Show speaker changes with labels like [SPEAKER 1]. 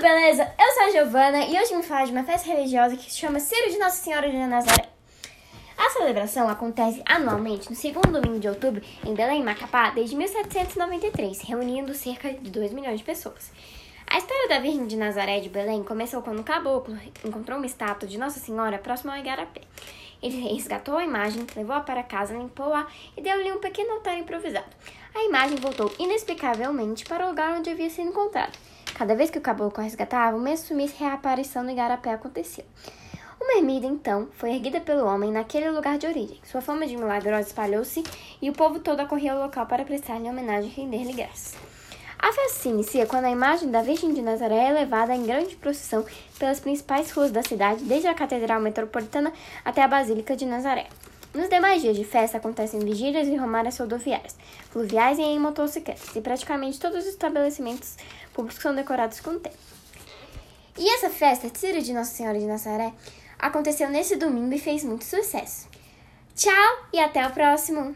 [SPEAKER 1] beleza? Eu sou a Giovana e hoje me falar de uma festa religiosa que se chama Ciro de Nossa Senhora de Nazaré. A celebração acontece anualmente no segundo domingo de outubro em Belém, Macapá, desde 1793, reunindo cerca de 2 milhões de pessoas. A história da Virgem de Nazaré de Belém começou quando um caboclo encontrou uma estátua de Nossa Senhora próximo ao Igarapé. Ele resgatou a imagem, levou-a para casa, limpou-a e deu-lhe um pequeno altar improvisado. A imagem voltou inexplicavelmente para o lugar onde havia sido encontrada. Cada vez que o caboclo resgatava, o mesmo sumiço reaparição no igarapé acontecia. Uma ermida, então, foi erguida pelo homem naquele lugar de origem. Sua fama de milagrosa espalhou-se e o povo todo acorria ao local para prestar-lhe homenagem e render-lhe graças. A festa se inicia quando a imagem da Virgem de Nazaré é levada em grande procissão pelas principais ruas da cidade, desde a Catedral Metropolitana até a Basílica de Nazaré. Nos demais dias de festa acontecem vigílias e romárias rodoviárias, fluviais e em motocicletas, e praticamente todos os estabelecimentos públicos são decorados com tema. E essa festa, Tira de Nossa Senhora de Nazaré, aconteceu nesse domingo e fez muito sucesso. Tchau e até o próximo!